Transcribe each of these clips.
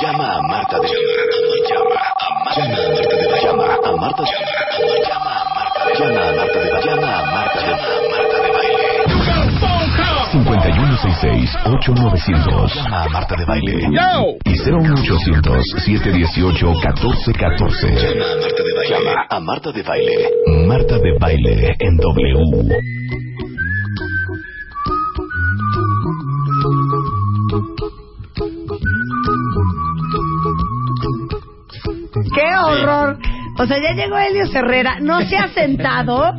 Llama a Marta de Baile. Llama a Marta de Baile. Llama a Marta de Baile. Llama a Marta de Baile. Llama a Marta de Baile. Llama a Marta de Baile. 5166-8900. Llama a Marta de Baile. Y 01800-718-1414. Llama a Marta de Baile. Llama a Marta de Baile. Marta de Baile en W. ¡Qué horror! O sea, ya llegó Elio Herrera, no se ha sentado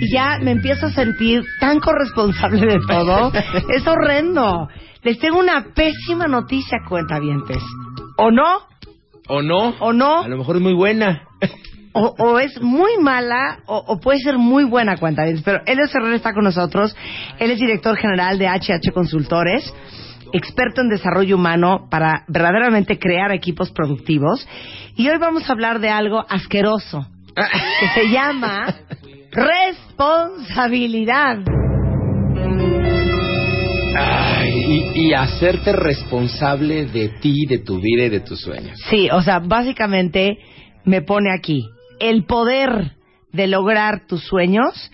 y ya me empiezo a sentir tan corresponsable de todo. Es horrendo. Les tengo una pésima noticia, cuentavientes. ¿O no? ¿O no? ¿O no? A lo mejor es muy buena. O, o es muy mala o, o puede ser muy buena cuentavientes. Pero Elio Herrera está con nosotros. Él es director general de HH Consultores experto en desarrollo humano para verdaderamente crear equipos productivos. Y hoy vamos a hablar de algo asqueroso que se llama responsabilidad. Ay, y, y hacerte responsable de ti, de tu vida y de tus sueños. Sí, o sea, básicamente me pone aquí, el poder de lograr tus sueños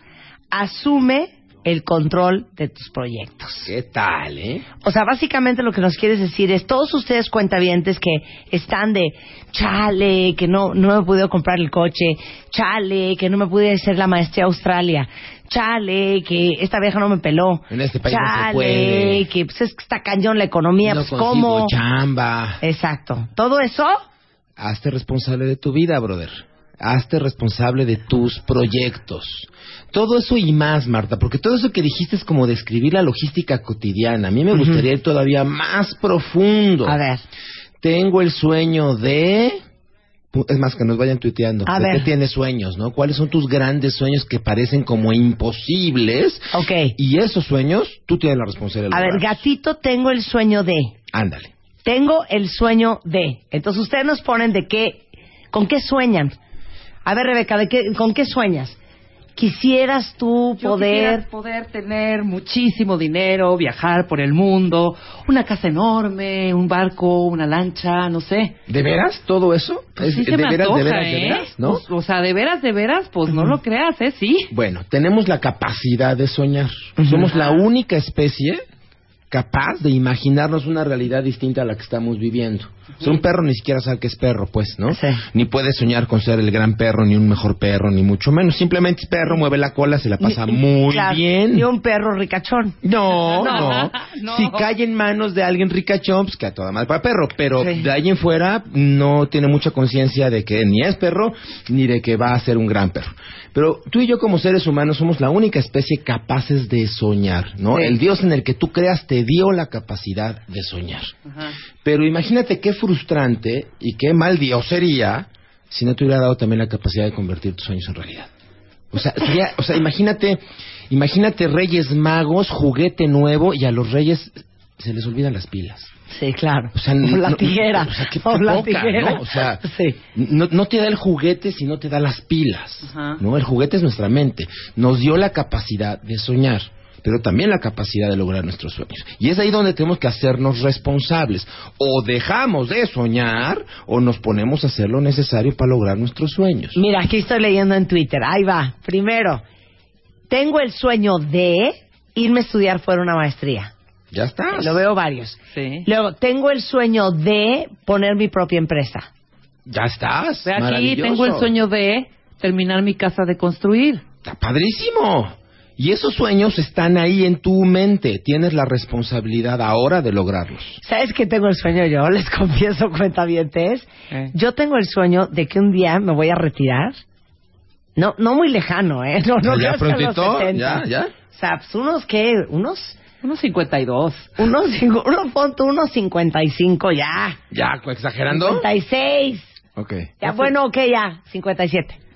asume el control de tus proyectos. ¿Qué tal, eh? O sea, básicamente lo que nos quieres decir es, todos ustedes cuentavientes que están de, chale, que no, no me podido comprar el coche, chale, que no me pude hacer la maestría a Australia, chale, que esta vieja no me peló, En este país no se chale, puede. que pues es que está cañón la economía, no pues cómo. chamba. Exacto. Todo eso, Hazte responsable de tu vida, brother. Hazte responsable de tus proyectos. Todo eso y más, Marta, porque todo eso que dijiste es como describir la logística cotidiana. A mí me gustaría ir todavía más profundo. a ver, Tengo el sueño de... Es más, que nos vayan tuiteando. A ¿De ver. qué tienes sueños, no? ¿Cuáles son tus grandes sueños que parecen como imposibles? ok. Y esos sueños, tú tienes la responsabilidad. A ver, lograrlos. gatito, tengo el sueño de. Ándale. Tengo el sueño de. Entonces ustedes nos ponen de qué, con qué sueñan. A ver, Rebeca, ¿de qué, ¿con qué sueñas? Quisieras tú poder. tener muchísimo dinero, viajar por el mundo, una casa enorme, un barco, una lancha, no sé. ¿De veras todo eso? Pues ¿Es- sí se ¿De me veras, antoja, de veras, ¿eh? de veras? ¿No? Pues, o sea, de veras, de veras, pues no lo creas, ¿eh? Sí. Bueno, tenemos la capacidad de soñar. Somos la única especie capaz de imaginarnos una realidad distinta a la que estamos viviendo. O sea, un perro ni siquiera sabe que es perro, pues, ¿no? Sí. Ni puede soñar con ser el gran perro, ni un mejor perro, ni mucho menos. Simplemente es perro, mueve la cola, se la pasa Ni- muy claro, bien. Ni un perro ricachón. No, No. Si cae en manos de alguien ricachón, pues que a toda madre para perro. Pero Sí. de ahí en fuera no tiene mucha conciencia de que ni es perro, ni de que va a ser un gran perro. Pero tú y yo como seres humanos somos la única especie capaces de soñar, ¿no? Sí. El Dios en el que tú creas te dio la capacidad de soñar. Pero imagínate qué frustrante y qué mal Dios sería si no te hubiera dado también la capacidad de convertir tus sueños en realidad. O sea, sería, o sea, imagínate, imagínate Reyes Magos, juguete nuevo y a los Reyes se les olvidan las pilas. Sí, claro. O sea, o no- la no- tijera. o sea, qué o la poca, tijera. ¿no? O sea, sí. No, no te da el juguete si no te da las pilas, Ajá. ¿no? El juguete es nuestra mente. Nos dio la capacidad de soñar, pero también la capacidad de lograr nuestros sueños. Y es ahí donde tenemos que hacernos responsables. O dejamos de soñar o nos ponemos a hacer lo necesario para lograr nuestros sueños. Mira, aquí estoy leyendo en Twitter. Ahí va. Primero, tengo el sueño de irme a estudiar fuera una maestría. Ya está. Lo veo varios. Sí. Luego, tengo el sueño de poner mi propia empresa. Ya estás. Aquí, tengo el sueño de terminar mi casa de construir. Está padrísimo. Y esos sueños están ahí en tu mente. Tienes la responsabilidad ahora de lograrlos. ¿Sabes qué tengo el sueño yo? Les confieso, cuentavientes. Eh. Yo tengo el sueño de que un día me voy a retirar. No, no muy lejano, ¿eh? No, no ya que prontito, 70. ya, ya. O sea, pues unos, ¿qué? Unos Unos 52. Unos, cinco- uno, pon tú unos 55 ya. Ya, exagerando. 56. Ok. Ya, bueno, ok, ya. 57.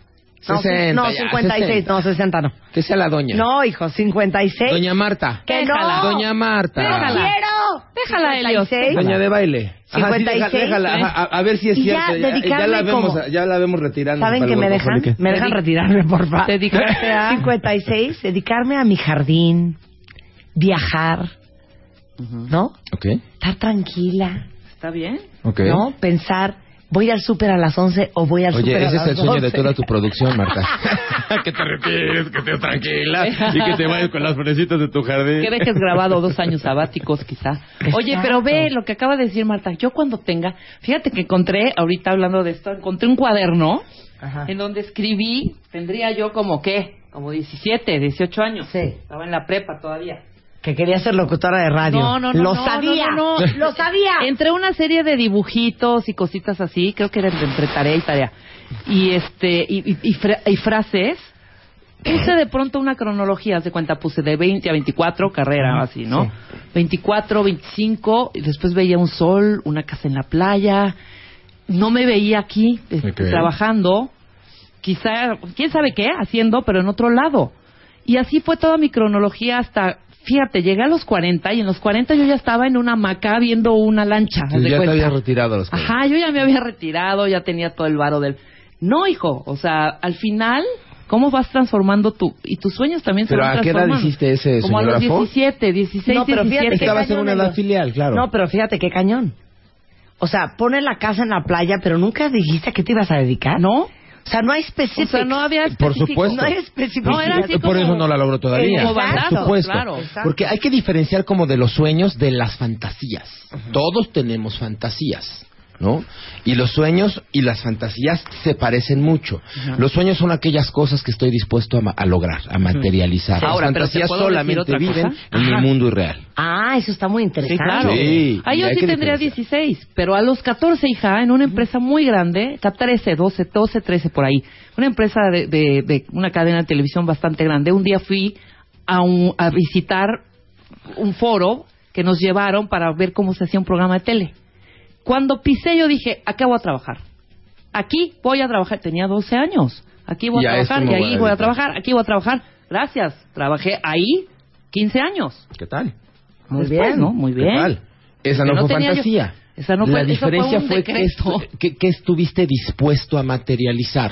No, 60, no, ya, 56, 60. no, 60 no. Que sea la doña. No, hijo, 56. Doña Marta. que Déjala. no. Doña Marta. ¡No Déjala. quiero! Déjala, Helios, 56. Doña de baile. Ajá, sí, 56, déjala, ajá, a, a ver si es Y ya, cierto. Ya, dedicarme la vemos, como- ya la vemos retirando. ¿Saben que me dejan? Me dejan retirarme, por favor. Dedicarte a- 56, dedicarme a mi jardín, viajar, ¿no? Ok, Estar tranquila, ¿Está bien? ok. ¿no? Pensar, voy al súper a las 11 o voy al súper Oye, a ese las es el sueño de 12. toda tu producción, Marta. que te retires, que estés tranquila y que te vayas con las florecitas de tu jardín. Que dejes grabado dos años sabáticos, quizá. Oye, pero ve lo que acaba de decir Marta. Yo cuando tenga, fíjate que encontré, ahorita hablando de esto, encontré un cuaderno Ajá. en donde escribí, tendría yo como qué, como 17, 18 años. Sí. Estaba en la prepa todavía. Que quería ser locutora de radio. No, no, no. Lo no, sabía. no, no, no. Lo sabía. Entre una serie de dibujitos y cositas así, creo que era entre, entre tarea y tarea. Y este, y, y- y fra- y frases. Puse de pronto una cronología, de cuenta, puse de 20 a 24, carrera así, ¿no? 24, 25, y después veía un sol, una casa en la playa. No me veía aquí, este, Ok. trabajando, quizá, quién sabe qué, haciendo, pero en otro lado. Y así fue toda mi cronología hasta, fíjate, llegué a los 40 y en los 40 yo ya estaba en una hamaca viendo una lancha. de ya te cuenta. habías retirado a los cuarenta. Ajá, yo ya me había retirado, ya tenía todo el varo del... No, hijo, o sea, al final, ¿cómo vas transformando tú? Y tus sueños también se ¿Pero van a qué edad transformando. hiciste ese Como a los señógrafo? 17, 16, No, pero fíjate 17. qué Estabas en cañón, una edad filial, claro. No, pero fíjate qué cañón. O sea, pone la casa en la playa, pero nunca dijiste a qué te ibas a dedicar. ¿No? O sea, no hay O específicos. sea, no había Por específico. supuesto. No hay específicos. No, era así Por como- eso no la logró todavía. Como Por supuesto. claro. Porque hay que diferenciar como de los sueños de las fantasías. Todos tenemos fantasías. ¿No? Y los sueños y las fantasías se parecen mucho. Los sueños son aquellas cosas que estoy dispuesto a, ma- a lograr, a materializar. Ahora, las pero ¿te fantasías solamente viven cosa? en Ajá. el mundo irreal. Ah, eso está muy Sí, interesante. claro. Sí, Ah, yo sí tendría diferenciar. 16, pero a los 14, hija, en una empresa muy grande, a 13, 12, 12, 13 por ahí, una empresa de, de- de una cadena de televisión bastante grande, un día fui a, un- a visitar un foro que nos llevaron para ver cómo se hacía un programa de tele. Cuando pisé yo dije, acá voy a trabajar. Aquí voy a trabajar. Tenía 12 años. Aquí voy a trabajar, y ahí voy a trabajar, aquí voy a trabajar. Gracias. Trabajé ahí 15 años. ¿Qué tal? Muy Después, bien. ¿no? Muy ¿Qué bien. tal? Esa no, no fue tenía yo- fantasía. Esa no fue- La fue diferencia fue, que, estu- que- que estuviste dispuesto a materializar.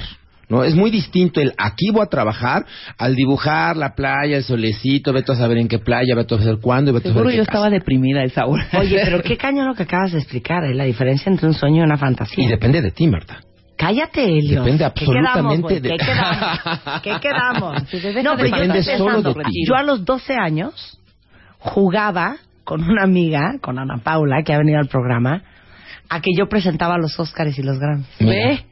¿No? Es muy distinto el aquí voy a trabajar al dibujar la playa, el solecito, vete a saber en qué playa, vete a saber cuándo y vete a Seguro saber yo qué estaba casa. deprimida a esa hora. Oye, pero qué cañón lo que acabas de explicar, ¿eh? la diferencia entre un sueño y una fantasía. Y depende de ti, Marta. Cállate, Elio. Depende ¿Qué quedamos, absolutamente de- ¿Qué quedamos? ¿Qué quedamos? No, pero yo Depende estoy solo pensando, de ti. Yo a los 12 años jugaba con una amiga, con Ana Paula, que ha venido al programa, a que yo presentaba los Óscares y los Grammys. Ve.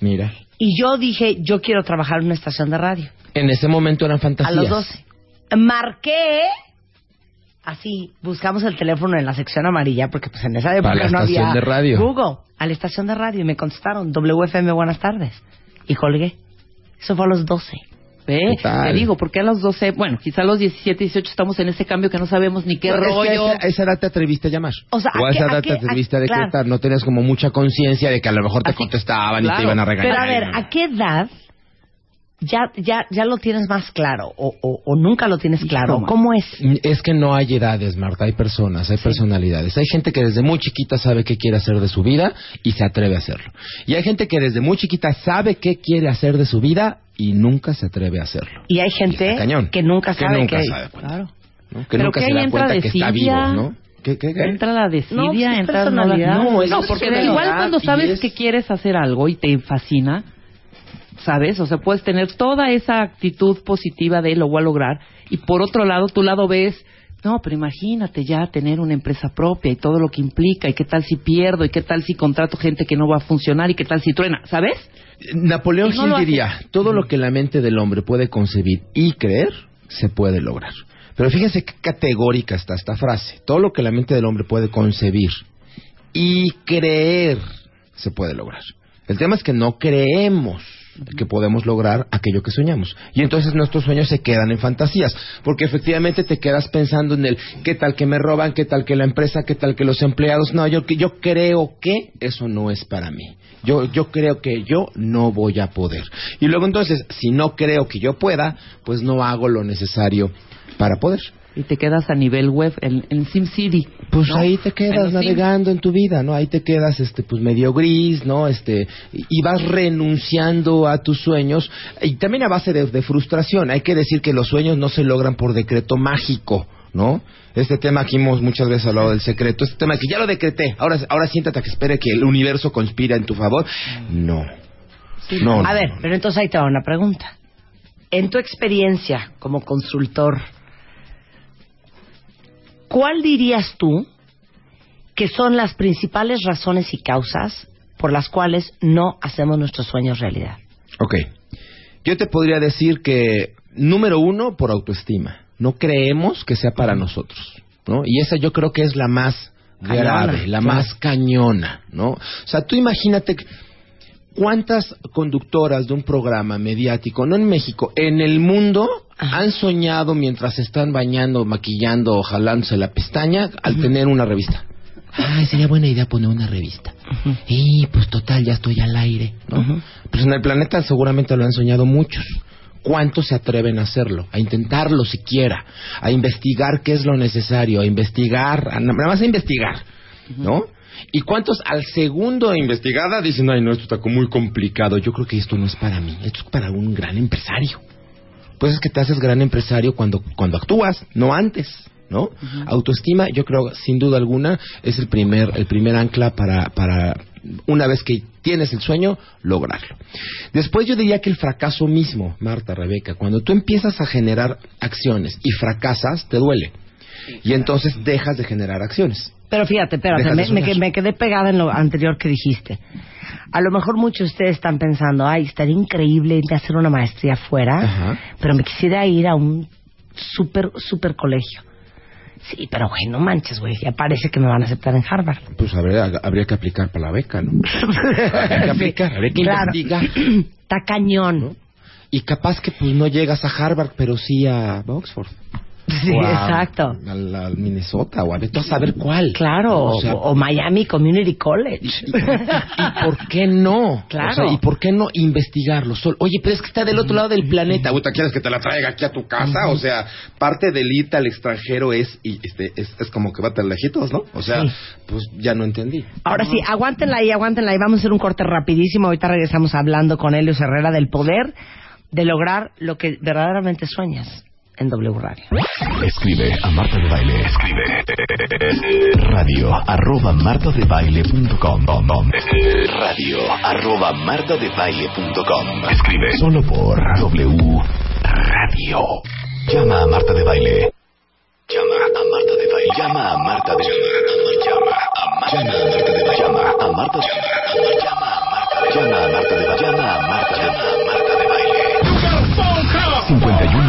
Mira. Y yo dije, yo quiero trabajar en una estación de radio. En ese momento eran A fantasías. los 12. Marqué, así, buscamos el teléfono en la sección amarilla, porque pues en esa época no estación había de radio. Google, a la estación de radio, y me contestaron, WFM, buenas tardes. Y colgué. Eso fue a los 12. Ve, ¿Qué tal? te digo, porque a los 12, bueno, quizá a los 17, 18 estamos en ese cambio que no sabemos ni qué No, es que a rollo. esa, a esa edad te atreviste a llamar. O sea, a ¿a qué- esa a edad qué- te atreviste a a- decretar. claro. No tenías como mucha conciencia de que a lo mejor te Así- contestaban y claro. te iban a regañar. Pero a ver, ¿a qué edad ya, ya, ya lo tienes más claro? O, o, o nunca lo tienes claro? ¿Cómo es? Es que no hay edades, Marta, hay personas, hay personalidades. Hay gente que desde muy chiquita sabe qué quiere hacer de su vida y se atreve a hacerlo. Y hay gente que desde muy chiquita sabe qué quiere hacer de su vida y nunca se atreve a hacerlo. Y hay gente que nunca Que sabe nunca que... sabe cuenta. Claro. ¿no? Que Pero nunca que se ahí da entra cuenta que está vivo, desidia. ¿no? ¿Qué, qué, qué? Entra la No, pues desidia, es entra personalidad. No, eso no, es porque igual cuando sabes es- que quieres hacer algo y te fascina, ¿sabes? O sea, puedes tener toda esa actitud positiva de lo voy a lograr y por otro lado, tu lado ves, no, pero imagínate ya tener una empresa propia y todo lo que implica y qué tal si pierdo y qué tal si contrato gente que no va a funcionar y qué tal si truena, ¿sabes? Napoleón no lo hace. diría, todo lo que la mente del hombre puede concebir y creer, se puede lograr. Pero fíjense qué categórica está esta frase. Todo lo que la mente del hombre puede concebir y creer, se puede lograr. El tema es que no creemos que podemos lograr aquello que soñamos. Y entonces nuestros sueños se quedan en fantasías, porque efectivamente te quedas pensando en el qué tal que me roban, qué tal que la empresa, qué tal que los empleados. No, yo, yo creo que eso no es para mí. Yo, yo creo que yo no voy a poder. Y luego entonces, si no creo que yo pueda, pues no hago lo necesario para poder. Y te quedas a nivel web en, en SimCity. Pues ¿no? ahí te quedas navegando en tu vida, ¿no? Ahí te quedas, este, pues medio gris, ¿no? Este, y vas renunciando a tus sueños y también a base de, de frustración. Hay que decir que los sueños no se logran por decreto mágico, ¿no? Este tema aquí hemos muchas veces hablado del secreto. Este tema que ya lo decreté. Ahora, ahora siéntate a que espere que el universo conspira en tu favor. No. No, A no, ver, no. pero entonces ahí te va una pregunta. En tu experiencia como consultor, ¿cuál dirías tú que son las principales razones y causas por las cuales no hacemos nuestros sueños realidad? Ok. Yo te podría decir que, número uno, por autoestima. No creemos que sea para nosotros, ¿no? Y esa yo creo que es la más Cañona, grave, la claro. más cañona, ¿no? O sea, tú imagínate que- cuántas conductoras de un programa mediático, no en México, en el mundo, han soñado mientras están bañando, maquillando o jalándose la pestaña al tener una revista. Ay, sería buena idea poner una revista. Y pues total, ya estoy al aire, ¿no? Pues en el planeta seguramente lo han soñado muchos. ¿Cuántos se atreven a hacerlo? A intentarlo siquiera, a investigar qué es lo necesario, a investigar, a, nada más a investigar, ¿no? ¿Y cuántos al segundo de investigada dicen, ay, no, esto está muy complicado, yo creo que esto no es para mí, esto es para un gran empresario? Pues es que te haces gran empresario cuando, cuando actúas, no antes, ¿no? Autoestima, yo creo, sin duda alguna, es el primer, el primer ancla para, para, una vez que tienes el sueño, lograrlo. Después yo diría que el fracaso mismo, Marta, Rebeca, cuando tú empiezas a generar acciones y fracasas, te duele. Y entonces dejas de generar acciones. Pero fíjate, espérate, me, me, me quedé pegada en lo anterior que dijiste. A lo mejor muchos de ustedes están pensando, ay, estaría increíble irme a hacer una maestría fuera, Ajá. pero me quisiera ir a un super, super colegio. Sí, pero güey, no manches, güey, ya parece que me van a aceptar en Harvard. Pues habría, habría que aplicar para la beca, ¿no? habría que aplicar, habría que Claro. investigar. Está cañón. ¿no? Y capaz que pues no llegas a Harvard, pero sí a Oxford. Sí, O a- exacto. Al, al Minnesota o a a saber cuál. Claro, O sea, o, o Miami Community College. ¿Y, y por qué no? Claro. O sea, ¿Y por qué no investigarlo? Sol- Oye, pero es que está del otro lado del planeta. ¿Quieres que te la traiga aquí a tu casa? O sea, parte del irte al extranjero es, y este, es, es como que va tan lejitos, ¿no? O sea, Sí. pues ya no entendí. Ahora sí, aguántenla ahí, aguántenla ahí. Vamos a hacer un corte rapidísimo. Ahorita regresamos hablando con Helios Herrera del poder de lograr lo que verdaderamente sueñas en W Radio. Escribe a Marta de Baile. Escribe. Radio arroba martadebaile.com. Radio arroba martadebaile.com. Escribe solo por W Radio. Llama a Marta de Baile. Llama a Marta de Baile. Llama a Marta de Llama a Marta de Baile. Llama a Marta de Llama a Marta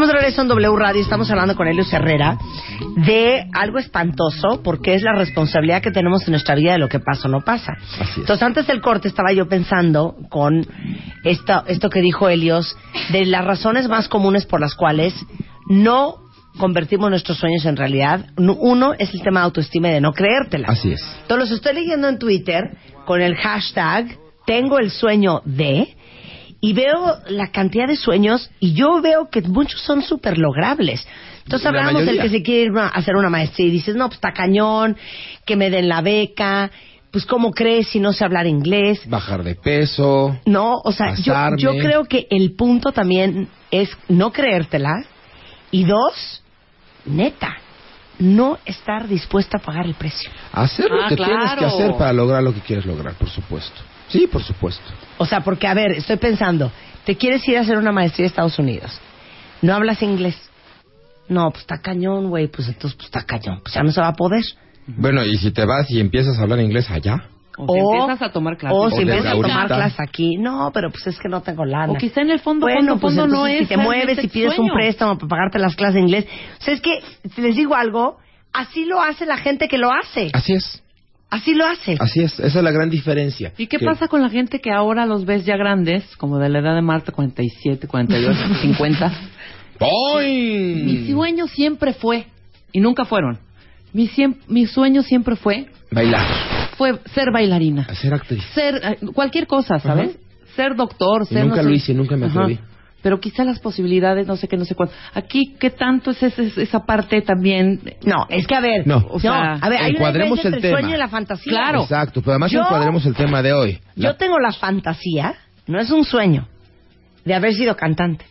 Estamos de regreso en W Radio, estamos hablando con Helios Herrera de algo espantoso porque es la responsabilidad que tenemos en nuestra vida de lo que pasa o no pasa. Entonces antes del corte estaba yo pensando con esto, esto que dijo Helios de las razones más comunes por las cuales no convertimos nuestros sueños en realidad. Uno es el tema de autoestima y de no creértela. Así es. Entonces los estoy leyendo en Twitter con el hashtag tengo el sueño de y veo la cantidad de sueños y yo veo que muchos son súper logrables. Entonces La hablamos del que se quiere ir a hacer una maestría y dices, no, pues está cañón, que me den crez pues cómo crees si no sé hablar inglés. Bajar de peso. No, o sea, yo, creo que el punto también es no creértela y dos, neta, no estar dispuesta a pagar el precio. Hacer lo Ah, que tienes que hacer para lograr lo que quieres lograr, por supuesto. Sí, por supuesto. O sea, porque, a ver, estoy pensando, te quieres ir a hacer una maestría a Estados Unidos, no hablas inglés, No, pues está cañón, güey. Pues entonces, pues está cañón. Pues ya no se va a poder. Bueno, y si te vas y empiezas a hablar inglés allá. O, si empiezas a tomar clases. O si empiezas a tomar clases aquí. No, pero pues es que no tengo lana. O quizá en el fondo, bueno, fondo, pues fondo no entonces es si te mueves y pides un préstamo para pagarte las clases de inglés. O sea, es que, si les digo algo, así lo hace la gente que lo hace. Así es, Así lo hace. así es. Esa es la gran diferencia. ¿Y qué Que- pasa con la gente que ahora los ves ya grandes, como de la edad de Marta, 47, 48, 50? ¡Boing! Mi sueño siempre fue, y nunca fueron, mi, siem- mi sueño siempre fue, Bailar, fue ser bailarina. ser actriz. Ser eh, cualquier cosa, ¿sabes? Ser doctor, Y ser... nunca no lo hice, nunca me Ajá. Pero quizá las posibilidades, no sé qué, no sé cuánto. Aquí, ¿qué tanto es ese- esa parte también? No, es que a ver. No. O sea, a ver, hay encuadremos el entre el sueño tema. y la fantasía. Claro. Exacto, pero además Yo- encuadremos el tema de hoy. La- Yo tengo la fantasía, no es un sueño, de haber sido cantante.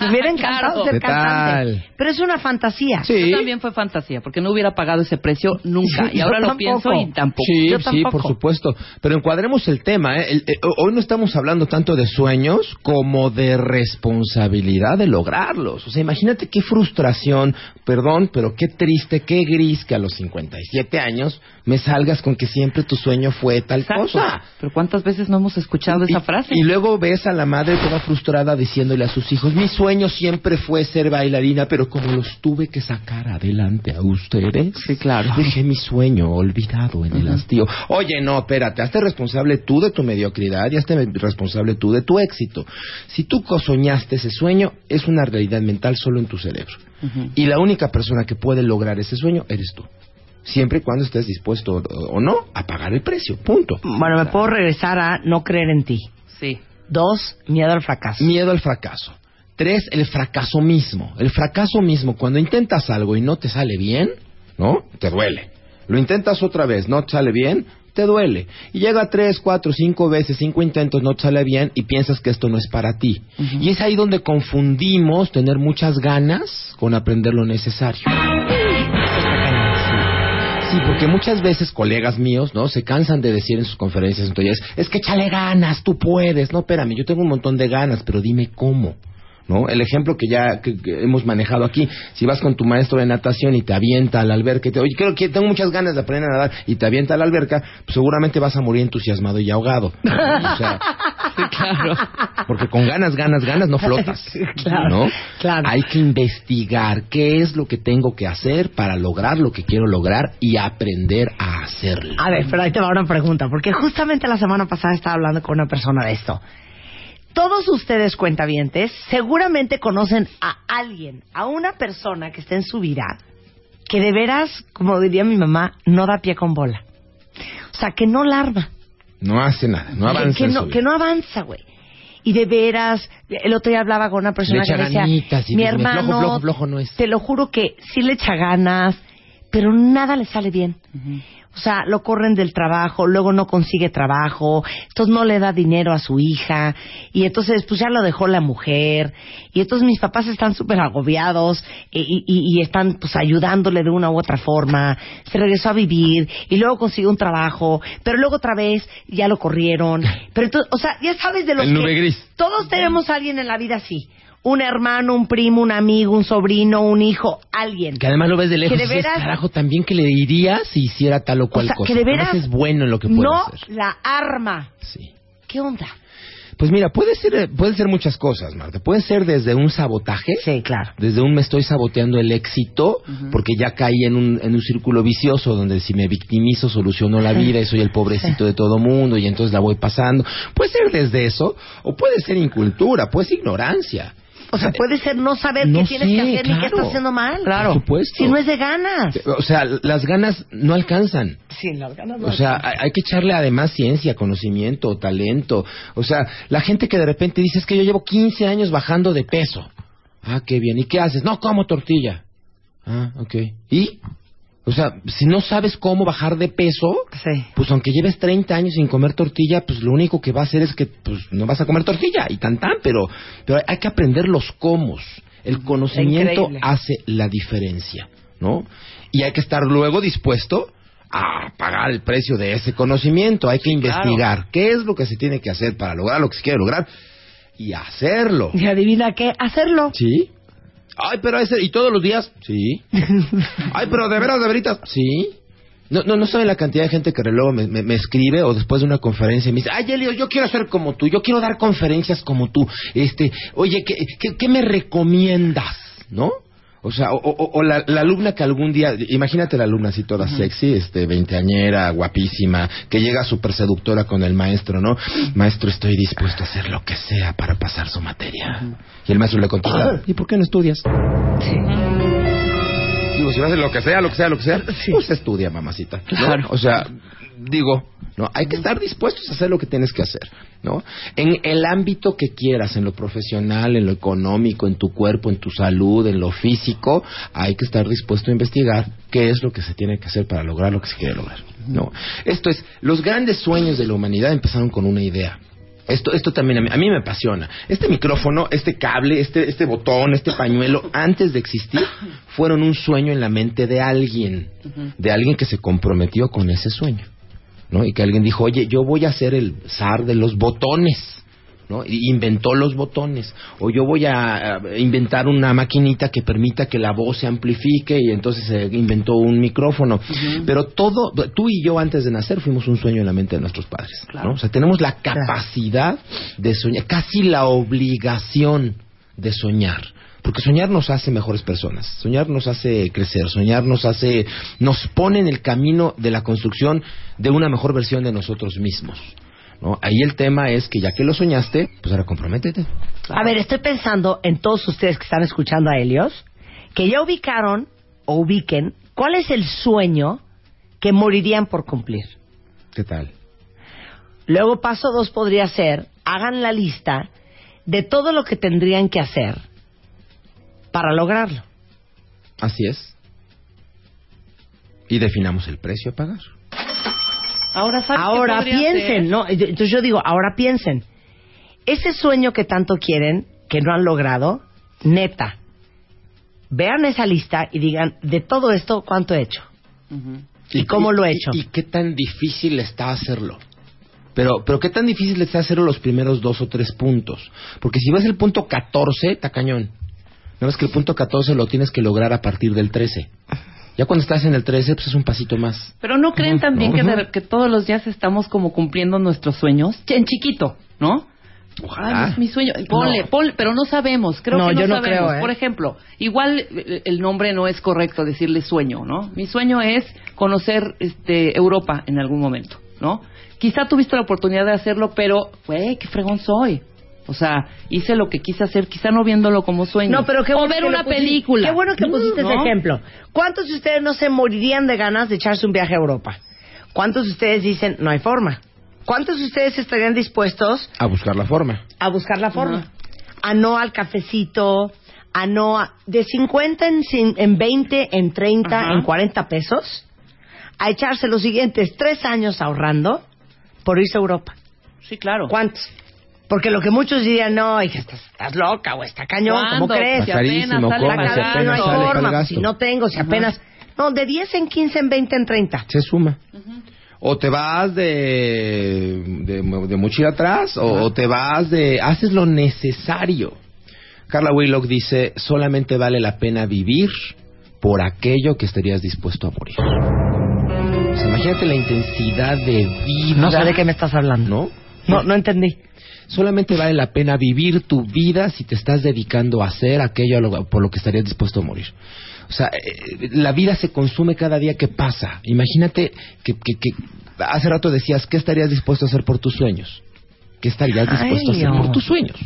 Me hubiera encantado Claro. ser ¿Qué cantante. tal? Pero es una fantasía. Sí. Yo también fue fantasía, porque no hubiera pagado ese precio nunca. Sí, y ahora lo tampoco. pienso y tampoco. Sí, Yo sí, por supuesto. Pero encuadremos el tema. ¿eh? El- eh, hoy no estamos hablando tanto de sueños como de responsabilidad de lograrlos. O sea, imagínate qué frustración, perdón, pero qué triste, qué gris que a los 57 años me salgas con que siempre tu sueño fue tal Exacto. cosa. Pero ¿cuántas veces no hemos escuchado esa frase? Y luego ves a la madre toda frustrada diciéndole a sus hijos, mi sueño siempre fue ser bailarina, pero como los tuve que sacar adelante a ustedes, Sí, claro. dejé mi sueño olvidado en el hastío. Oye, no, espérate, hazte responsable tú de tu mediocridad y hazte responsable tú de tu éxito. Si tú soñaste ese sueño, es una realidad mental solo en tu cerebro. Y la única persona que puede lograr ese sueño eres tú. Siempre y cuando estés dispuesto o- o no a pagar el precio. Punto. Bueno, me puedo regresar a no creer en ti. Sí. Dos, miedo al fracaso. Miedo al fracaso. Tres, el fracaso mismo. El fracaso mismo, cuando intentas algo y no te sale bien, ¿no? Te duele. Lo intentas otra vez, no te sale bien, te duele. Y llega tres, cuatro, cinco veces, cinco intentos, no te sale bien y piensas que esto no es para ti. Y es ahí donde confundimos tener muchas ganas con aprender lo necesario. Sí, porque muchas veces colegas míos, ¿no? Se cansan de decir en sus conferencias, entonces, es que échale ganas, tú puedes. No, espérame, yo tengo un montón de ganas, pero dime cómo. ¿No? El ejemplo que ya que- que hemos manejado aquí, si vas con tu maestro de natación y te avienta a la alberca y te oye, creo que tengo muchas ganas de aprender a nadar y te avienta a la alberca, pues seguramente vas a morir entusiasmado y ahogado. O sea, Sí, claro. porque con ganas, ganas, ganas no flotas. Claro, ¿no? claro. Hay que investigar qué es lo que tengo que hacer para lograr lo que quiero lograr y aprender a hacerlo. A ver, pero ahí te va una pregunta, porque justamente la semana pasada estaba hablando con una persona de esto. Todos ustedes, cuentavientes, seguramente conocen a alguien, a una persona que está en su vida, que de veras, como diría mi mamá, no da pie con bola. O sea, que no larva. No hace nada, no que, avanza. que en no, su vida. que no avanza, güey. Y de veras, el otro día hablaba con una persona Le echa que decía, ganitas y mi hermano, flojo, flojo, flojo no es". te lo juro que sí le echa ganas, pero nada le sale bien. O sea, lo corren del trabajo, luego no consigue trabajo, entonces no le da dinero a su hija, y entonces pues ya lo dejó la mujer, y entonces mis papás están súper agobiados y, y- y están pues ayudándole de una u otra forma, se regresó a vivir, y luego consiguió un trabajo, pero luego otra vez ya lo corrieron, pero entonces, o sea, ya sabes de los El nube que gris. todos tenemos a alguien en la vida así, un hermano, un primo, un amigo, un sobrino, un hijo, alguien. Que además lo ves de lejos Que de veras- carajo, también que le diría si hiciera tal o cual o sea, cosa. que de Además es bueno en lo que puede no hacer. la arma. Sí. ¿Qué onda? Pues mira, puede ser, eh, pueden ser muchas cosas, Marta. Puede ser desde un sabotaje, Sí, claro. desde un me estoy saboteando el éxito, porque ya caí en un, en un círculo vicioso donde si me victimizo soluciono la vida y soy el pobrecito de todo mundo y entonces la voy pasando. Puede ser desde eso, o puede ser incultura, puede ser ignorancia. O sea, puede ser no saber no qué tienes sé, que hacer ni qué claro. estás haciendo mal. Por supuesto. Si no es de ganas. O sea, las ganas no alcanzan. Sí, las ganas no O sea, hay hay que echarle además ciencia, conocimiento, talento. O sea, la gente que de repente dice es que yo llevo 15 años bajando de peso. Ah, qué bien. ¿Y qué haces? No como tortilla. Ah, ok. ¿Y? O sea, si no sabes cómo bajar de peso, Sí. pues aunque lleves 30 años sin comer tortilla, pues lo único que va a hacer es que pues no vas a comer tortilla y tan tan, pero, pero hay que aprender los cómo. El conocimiento Increíble. hace la diferencia, ¿no? Y hay que estar luego dispuesto a pagar el precio de ese conocimiento. Hay que investigar qué es lo que se tiene que hacer para lograr lo que se quiere lograr y hacerlo. Y adivina qué, hacerlo. ¿Sí? Ay, pero ese, ¿y todos los días? Sí. Ay, pero de veras, de veritas. Sí. No, no, no saben la cantidad de gente que luego me, me, me escribe o después de una conferencia me dice, ay, Elio, yo quiero ser como tú, yo quiero dar conferencias como tú. Este, oye, ¿qué, qué, qué me recomiendas? ¿No? O sea, o, o- o la, la alumna que algún día, imagínate la alumna así toda sexy, este, veinteañera, guapísima, que llega súper seductora con el maestro, ¿no? Maestro, estoy dispuesto a hacer lo que sea para pasar su materia. Y el maestro le contesta, ¿y por qué no estudias? Digo, si vas a hacer lo que sea, lo que sea, lo que sea, pues estudia, mamacita. ¿no? Claro. O sea, digo, no, hay que estar dispuestos a hacer lo que tienes que hacer, ¿no? En el ámbito que quieras, en lo profesional, en lo económico, en tu cuerpo, en tu salud, en lo físico, hay que estar dispuesto a investigar qué es lo que se tiene que hacer para lograr lo que se quiere lograr, ¿no? Esto es, los grandes sueños de la humanidad empezaron con una idea. Esto, esto también a mí, a mí me apasiona. Este micrófono, este cable, este, este botón, este pañuelo, antes de existir, fueron un sueño en la mente de alguien, de alguien que se comprometió con ese sueño, ¿no? Y que alguien dijo, oye, yo voy a ser el zar de los botones, ¿no? Y inventó los botones. O yo voy a inventar una maquinita que permita que la voz se amplifique y entonces se inventó un micrófono. Pero todo, tú y yo antes de nacer fuimos un sueño en la mente de nuestros padres, ¿no? O sea, tenemos la capacidad de soñar, casi la obligación de soñar. Porque soñar nos hace mejores personas, soñar nos hace crecer, soñar nos hace, nos pone en el camino de la construcción de una mejor versión de nosotros mismos. ¿no? Ahí el tema es que ya que lo soñaste, pues ahora comprométete. A ver, estoy pensando en todos ustedes que están escuchando a Helios, que ya ubicaron o ubiquen cuál es el sueño que morirían por cumplir. ¿Qué tal? Luego, paso dos podría ser, hagan la lista de todo lo que tendrían que hacer para lograrlo. Así es. Y definamos el precio a pagar. Ahora, ¿sabes qué Ahora piensen, ser? ¿no? Entonces yo digo, ahora piensen. Ese sueño que tanto quieren, que no han logrado, neta, vean esa lista y digan, de todo esto, ¿cuánto he hecho? ¿Y cómo lo he hecho? Y, qué tan difícil está hacerlo? Pero, pero qué tan difícil está hacerlo los primeros dos o tres puntos. Porque si ves el punto 14, está cañón. No es que el punto 14 lo tienes que lograr a partir del 13. Ya cuando estás en el 13, pues es un pasito más. Pero no creen también ¿no? que, de- Ujú. que todos los días estamos como cumpliendo nuestros sueños en chiquito, ¿no? Ojalá. Ay, es mi sueño. Ponle, No. ponle, pero no sabemos. Creo No, que no yo no sabemos. creo, ¿eh? Por ejemplo, igual eh, el nombre no es correcto decirle sueño, ¿no? Mi sueño es conocer este Europa en algún momento, ¿no? Quizá tuviste la oportunidad de hacerlo, pero, güey, qué fregón soy. O sea, hice lo que quise hacer, quizá no viéndolo como sueño. No, pero qué o bueno ver que una película. Qué bueno que pusiste ese ¿no? ejemplo. ¿Cuántos de ustedes no se morirían de ganas de echarse un viaje a Europa? ¿Cuántos de ustedes dicen, no hay forma? ¿Cuántos de ustedes estarían dispuestos A buscar la forma. a buscar la forma? A no al cafecito, a no a- de 50 en, cin- en 20, en 30, Ajá. en 40 pesos, a echarse los siguientes tres años ahorrando por irse a Europa. Sí, claro. ¿Cuántos? Porque lo que muchos dirían, no, hija, estás, estás loca o está cañón, ¿cómo crees? Si apenas sale ¿cómo? Si apenas no hay sale para el forma, gasto. si no tengo, si apenas... No, de 10 en 15, en 20, en 30. Se suma. O te vas de, de, de mochila atrás, o, o te vas de... Haces lo necesario. Carla Wheelock dice, solamente vale la pena vivir por aquello que estarías dispuesto a morir. Sea, imagínate la intensidad de vida. No sé de qué me estás hablando. ¿No? No, no entendí. Solamente vale la pena vivir tu vida si te estás dedicando a hacer aquello a lo- por lo que estarías dispuesto a morir. O sea, eh, la vida se consume cada día que pasa. Imagínate que, que, que hace rato decías, ¿qué estarías dispuesto a hacer por tus sueños? ¿Qué estarías Ay, dispuesto a hacer no. por tus sueños?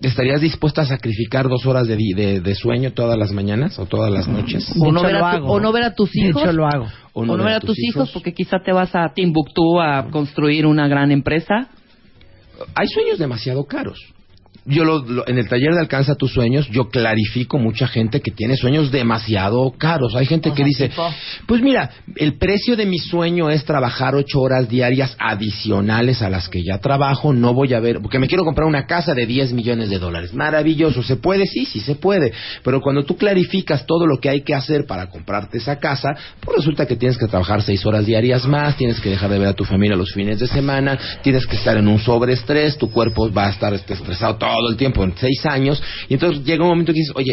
¿Estarías dispuesto a sacrificar dos horas de, di- de, de sueño todas las mañanas o todas las noches? O no, ver a tu- hago. o no ver a tus De hijos. hecho, lo hago. O no, ver a tus hijos, porque quizá te vas a Timbuktu a construir una gran empresa. Hay sueños demasiado caros. Yo lo- lo- en el taller de Alcanza tus sueños, yo clarifico mucha gente que tiene sueños demasiado caros. Hay gente que dice, pues mira, el precio de mi sueño es trabajar ocho horas diarias adicionales a las que ya trabajo. No voy a ver, porque me quiero comprar una casa de 10 millones de dólares. Maravilloso, ¿se puede? Sí, sí se puede. Pero cuando tú clarificas todo lo que hay que hacer para comprarte esa casa, pues resulta que tienes que trabajar seis horas diarias más, tienes que dejar de ver a tu familia los fines de semana, tienes que estar en un sobreestrés, tu cuerpo va a estar este, estresado todo el tiempo en seis años, y entonces llega un momento que dices, oye,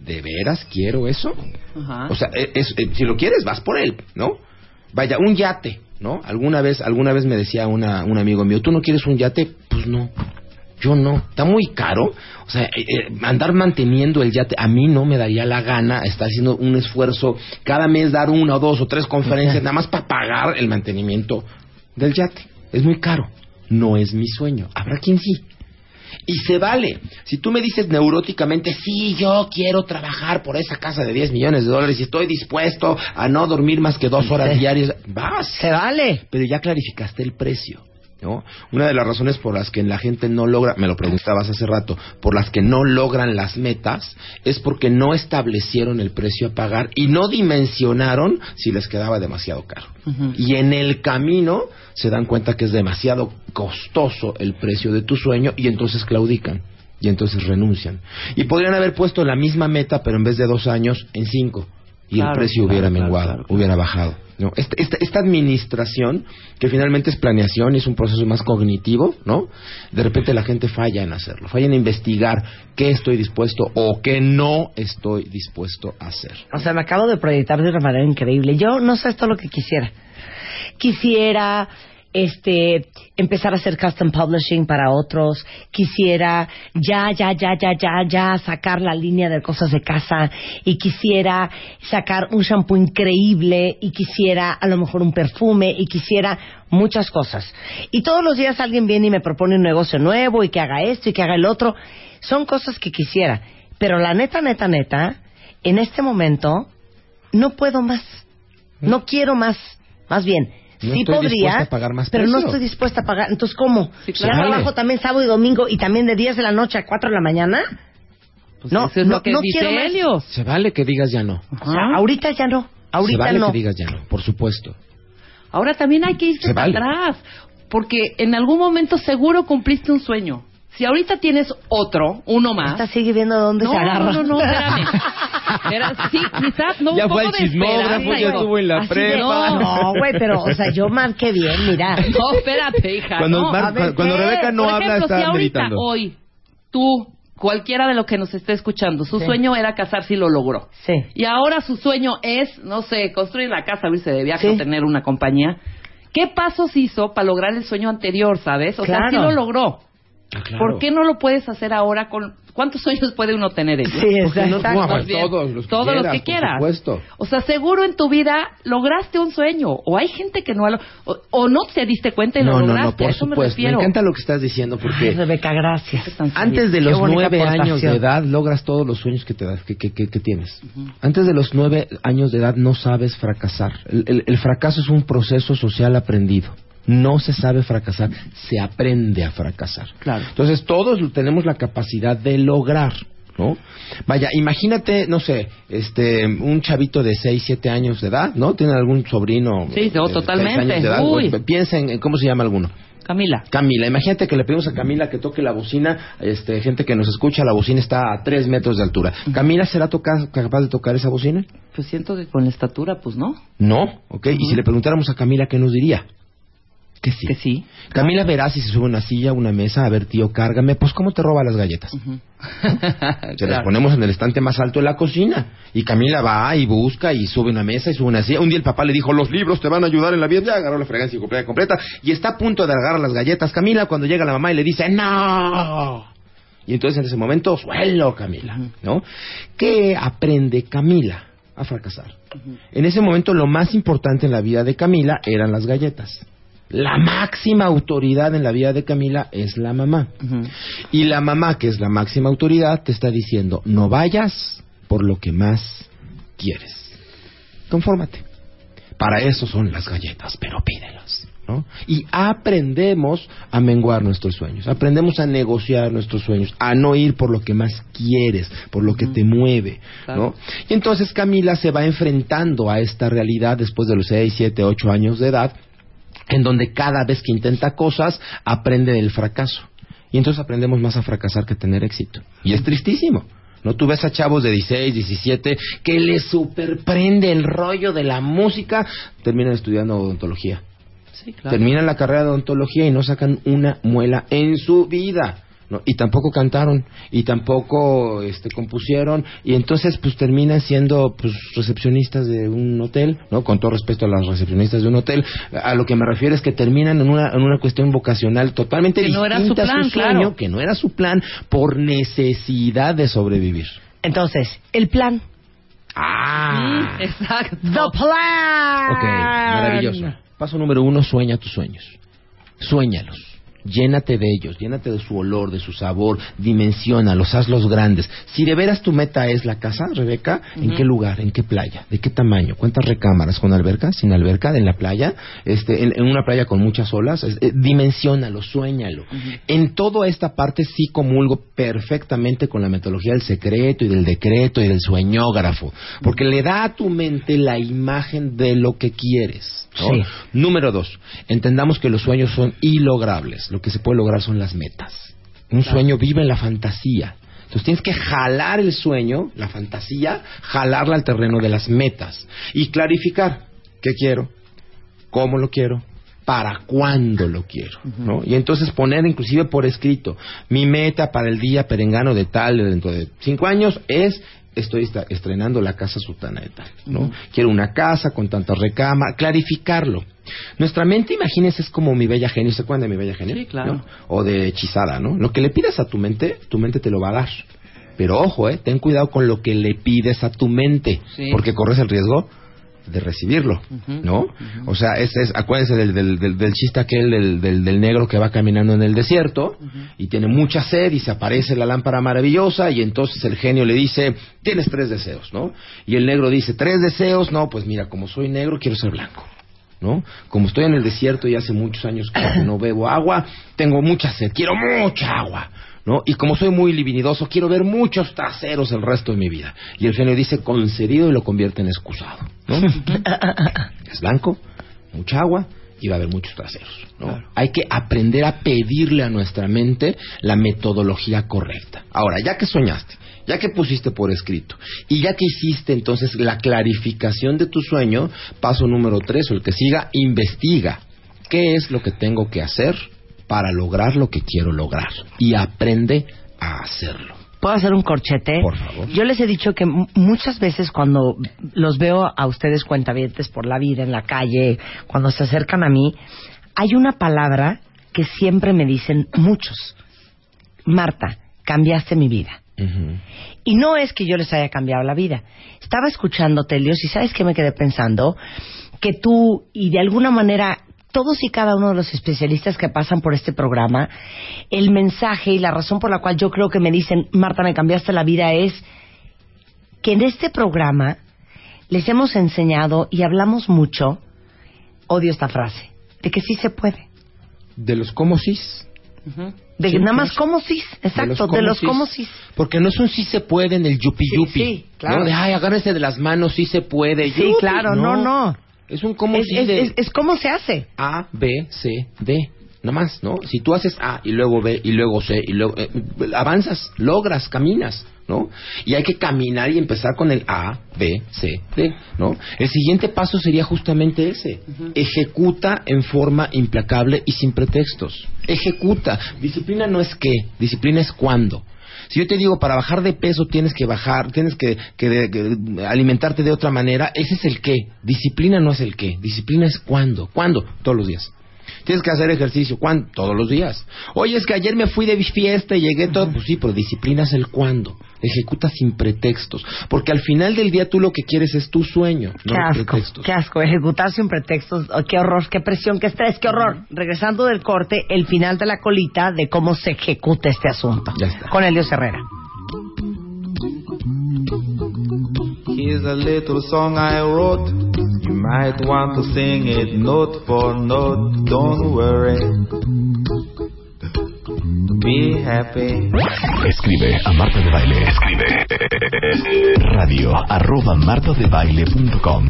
¿de veras quiero eso? Ajá. O sea, e- es- eh, si lo quieres, vas por él, ¿no? Vaya, un yate, ¿no? Alguna vez, alguna vez me decía una, un amigo mío, ¿tú no quieres un yate? Pues no. Yo no, está muy caro. O sea, eh, eh, andar manteniendo el yate, a mí no me daría la gana estar haciendo un esfuerzo cada mes, dar una o dos o tres conferencias, nada más para pagar el mantenimiento del yate. Es muy caro. No es mi sueño. Habrá quien sí. Y se vale. Si tú me dices neuróticamente, sí, yo quiero trabajar por esa casa de 10 millones de dólares y estoy dispuesto a no dormir más que dos horas diarias, vas. Se vale. Pero ya clarificaste el precio. ¿No? Una de las razones por las que la gente no logra, me lo preguntabas hace rato, por las que no logran las metas, es porque no establecieron el precio a pagar y no dimensionaron si les quedaba demasiado caro. Y en el camino se dan cuenta que es demasiado costoso el precio de tu sueño y entonces claudican. Y entonces renuncian. Y podrían haber puesto la misma meta, pero en vez de dos años, en cinco. Y Claro, el precio hubiera claro, menguado, claro. hubiera bajado. ¿No? Esta, esta, esta administración, que finalmente es planeación y es un proceso más cognitivo, ¿no? De repente la gente falla en hacerlo, falla en investigar qué estoy dispuesto o qué no estoy dispuesto a hacer. O sea, me acabo de proyectar de una manera increíble. Yo no sé esto lo que quisiera. Quisiera este empezar a hacer custom publishing para otros, quisiera ya ya ya ya ya ya sacar la línea de cosas de casa y quisiera sacar un shampoo increíble y quisiera a lo mejor un perfume y quisiera muchas cosas. Y todos los días alguien viene y me propone un negocio nuevo y que haga esto y que haga el otro. Son cosas que quisiera, pero la neta neta neta en este momento no puedo más. No quiero más. Más bien, No sí estoy podría, dispuesta a pagar más pero no estoy dispuesta a pagar. Entonces, ¿cómo? Sí, ¿Ya claro. trabajo también sábado y domingo y también de 10 de la noche a 4 de la mañana? Pues no, eso es no, lo que no dice quiero más. Helios. Se vale que digas ya no. O sea, ahorita ya no. Ahorita Se vale no. que digas ya no, por supuesto. Ahora también hay que irse Se para vale. atrás, porque en algún momento seguro cumpliste un sueño. Si ahorita tienes otro, uno más. Esta sigue viendo dónde No, se agarra. no, no, no, espérame. Era- sí, quizás no Ya un fue poco de chismógrafo, ya estuvo en la Así prepa. no, No, güey, pero, o sea, yo marqué bien, mira. No, espérate, hija. Cuando, no. Mar- a ver, cuando. Rebeca no Por habla, ejemplo, está si ahorita, meditando. hoy, tú, cualquiera de los que nos esté escuchando, su Sí. sueño era casarse y lo logró. Sí. Y ahora su sueño es, no sé, construir la casa, irse de viaje Sí. o tener una compañía. ¿Qué pasos hizo para lograr el sueño anterior, sabes? O sea, sí lo logró. Ah, claro. ¿Por qué no lo puedes hacer ahora con... ¿Cuántos sueños puede uno tener? Ellos? Sí, Porque no- exacto. no, bien, todos los que todos los quieras, por supuesto. O sea, seguro en tu vida lograste un sueño. O hay gente que no lo... O, o no te diste cuenta y No, lo lograste. no, por eso me supuesto. Me, refiero. encanta lo que estás diciendo porque Ay, Rebeca, gracias. antes de los nueve años de edad logras todos los sueños que, te das, que, que- que- que tienes. Antes de los nueve años de edad no sabes fracasar. El, el- el fracaso es un proceso social aprendido. No se sabe fracasar, se aprende a fracasar. Claro. Entonces todos tenemos la capacidad de lograr. ¿No? Vaya, imagínate, no sé, este, un chavito de 6, 7 años de edad, ¿no? ¿Tiene algún sobrino? Sí, no, de seis totalmente. años de edad? Uy. Piensa en, cómo se llama alguno. Camila. Camila, imagínate que le pedimos a Camila que toque la bocina, este, gente que nos escucha, la bocina está a tres metros de altura. ¿Camila será toca- capaz de tocar esa bocina? Pues siento que con la estatura, pues no. No, ok. Y si le preguntáramos a Camila, ¿qué nos diría? Que sí. Que sí. Camila verá si se sube una silla, una mesa, a ver, tío, cárgame, pues ¿cómo te roba las galletas? Se las ponemos en el estante más alto de la cocina. Y Camila va y busca y sube una mesa y sube una silla. Un día el papá le dijo, los libros te van a ayudar en la vida. Ya agarró la fragancia completa, completa. Y está a punto de agarrar las galletas. Camila, cuando llega la mamá y le dice, ¡No! Y entonces en ese momento, suelo, Camila. ¿No? ¿Qué aprende Camila a fracasar? En ese momento lo más importante en la vida de Camila eran las galletas. La máxima autoridad en la vida de Camila es la mamá. Y la mamá, que es la máxima autoridad, te está diciendo, no vayas por lo que más quieres. Confórmate. Para eso son las galletas, pero pídelas. ¿no? Y aprendemos a menguar nuestros sueños, aprendemos a negociar nuestros sueños, a no ir por lo que más quieres, por lo que te mueve. Claro. ¿no? Y entonces Camila se va enfrentando a esta realidad después de los 6, 7, 8 años de edad, en donde cada vez que intenta cosas aprende del fracaso. Y entonces aprendemos más a fracasar que a tener éxito. Y es tristísimo. ¿No? Tú ves a chavos de 16, 17 que les superprende el rollo de la música, terminan estudiando odontología. Sí, claro. Terminan la carrera de odontología y no sacan una muela en su vida. ¿No? Y tampoco cantaron, y tampoco este, compusieron, y entonces pues terminan siendo pues recepcionistas de un hotel, ¿no? Con todo respeto a las recepcionistas de un hotel, a lo que me refiero es que terminan en una, en una cuestión vocacional totalmente Que no distinta era su a plan, su sueño, claro. que no era su plan, por necesidad de sobrevivir. Entonces, el plan. Ah, Mm, Exacto. The plan. Ok, maravilloso. Paso número uno, sueña tus sueños. Suéñalos. Llénate de ellos, llénate de su olor, de su sabor, dimensiónalos, hazlos grandes. Si de veras tu meta es la casa, Rebeca, ¿en qué lugar? ¿En qué playa? ¿De qué tamaño? ¿Cuántas recámaras? ¿Con alberca? ¿Sin alberca? ¿En la playa? Este, en, en una playa con muchas olas? Es- eh, dimensiónalo, suéñalo. En toda esta parte sí comulgo perfectamente con la metodología del secreto y del decreto y del sueñógrafo, porque le da a tu mente la imagen de lo que quieres. ¿No? Sí. Número dos, entendamos que los sueños son ilogrables. Lo que se puede lograr son las metas. Un sueño vive en la fantasía. Entonces tienes que jalar el sueño, la fantasía, jalarla al terreno de las metas y clarificar qué quiero, cómo lo quiero, para cuándo lo quiero, ¿no? Y entonces poner inclusive por escrito, mi meta para el día perengano de tal, dentro de cinco años, es estoy estrenando la casa sutana de tal, ¿no? Quiero una casa con tanta recama, clarificarlo. Nuestra mente, imagínese, es como mi bella genio, ¿se acuerdan de mi bella genio? Sí, claro. ¿No? O de hechizada, ¿no? Lo que le pidas a tu mente, tu mente te lo va a dar. Pero ojo, ¿eh? Ten cuidado con lo que le pides a tu mente, Sí. porque corres el riesgo de recibirlo, ¿no? O sea, es, es, acuérdense del, del, del, del chiste aquel del, del, del negro que va caminando en el desierto y tiene mucha sed y se aparece la lámpara maravillosa y entonces el genio le dice, tienes tres deseos, ¿no? Y el negro dice, tres deseos, no, pues mira, como soy negro quiero ser blanco. ¿No? Como estoy en el desierto y hace muchos años que no bebo agua, tengo mucha sed, quiero mucha agua. ¿No? Y como soy muy libidinoso, quiero ver muchos traseros el resto de mi vida. Y el genio dice concedido y lo convierte en excusado, ¿no? es blanco, mucha agua y va a haber muchos traseros, ¿no? Hay que aprender a pedirle a nuestra mente la metodología correcta. Ahora, ya que soñaste, ya que pusiste por escrito y ya que hiciste entonces la clarificación de tu sueño, paso número tres o el que siga, investiga qué es lo que tengo que hacer para lograr lo que quiero lograr y aprende a hacerlo. ¿Puedo hacer un corchete? Por favor. Yo les he dicho que muchas veces cuando los veo a ustedes cuentavientes por la vida, en la calle, cuando se acercan a mí, hay una palabra que siempre me dicen muchos. Marta, cambiaste mi vida. Y no es que yo les haya cambiado la vida. Estaba escuchando Telios y ¿sabes qué me quedé pensando? Que tú y de alguna manera todos y cada uno de los especialistas que pasan por este programa, el mensaje y la razón por la cual yo creo que me dicen, Marta, me cambiaste la vida es que en este programa les hemos enseñado y hablamos mucho, odio esta frase, de que sí se puede. De los cómo sís. De Sí, nada más como sí, exacto, de los cómo sí. Porque no es un sí se puede en el yupi Sí, yupi. sí, claro. ¿no? De, ay, agárrese de las manos, sí se puede. Sí, Yupi. claro, no, no. Es un cómo Es, sí es- de es- es cómo se hace. A, B, C, D. Nada más, ¿no? Si tú haces A y luego B y luego C y luego... eh, avanzas, logras, caminas, ¿no? Y hay que caminar y empezar con el A, B, C, D, ¿no? El siguiente paso sería justamente ese. Ejecuta en forma implacable y sin pretextos. Ejecuta. Disciplina no es qué, disciplina es cuándo. Si yo te digo para bajar de peso tienes que bajar, tienes que, que de- que alimentarte de otra manera, ese es el qué. Disciplina no es el qué, disciplina es cuándo. ¿Cuándo? Todos los días. Tienes que hacer ejercicio, ¿cuándo? Todos los días. Oye, es que ayer me fui de fiesta y llegué todo, pues sí, pero disciplina es el cuándo. Ejecuta sin pretextos, porque al final del día tú lo que quieres es tu sueño, no Qué los asco, pretextos. qué asco, ejecutar sin pretextos, oh, qué horror, qué presión, qué estrés, qué horror. Regresando del corte, el final de la colita de cómo se ejecuta este asunto. Ya está. Con Elios Herrera. Here's a little song I wrote. You might want to sing it note for note. Don't worry. Escribe a Marta de Baile. Escribe radio arroba martadebaile.com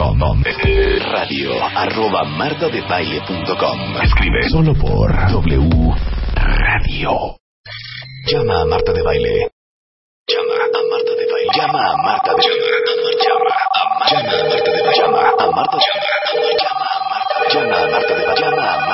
radio arroba martadebaile.com Escribe solo por W Radio. Llama a Marta de Baile. Llama a Marta de Baile. Llama a Marta de Baile. Llama a Marta de Baile. Llama a Marta de Baile. Llama a Marta de Baile. Llama a Marta de Baile.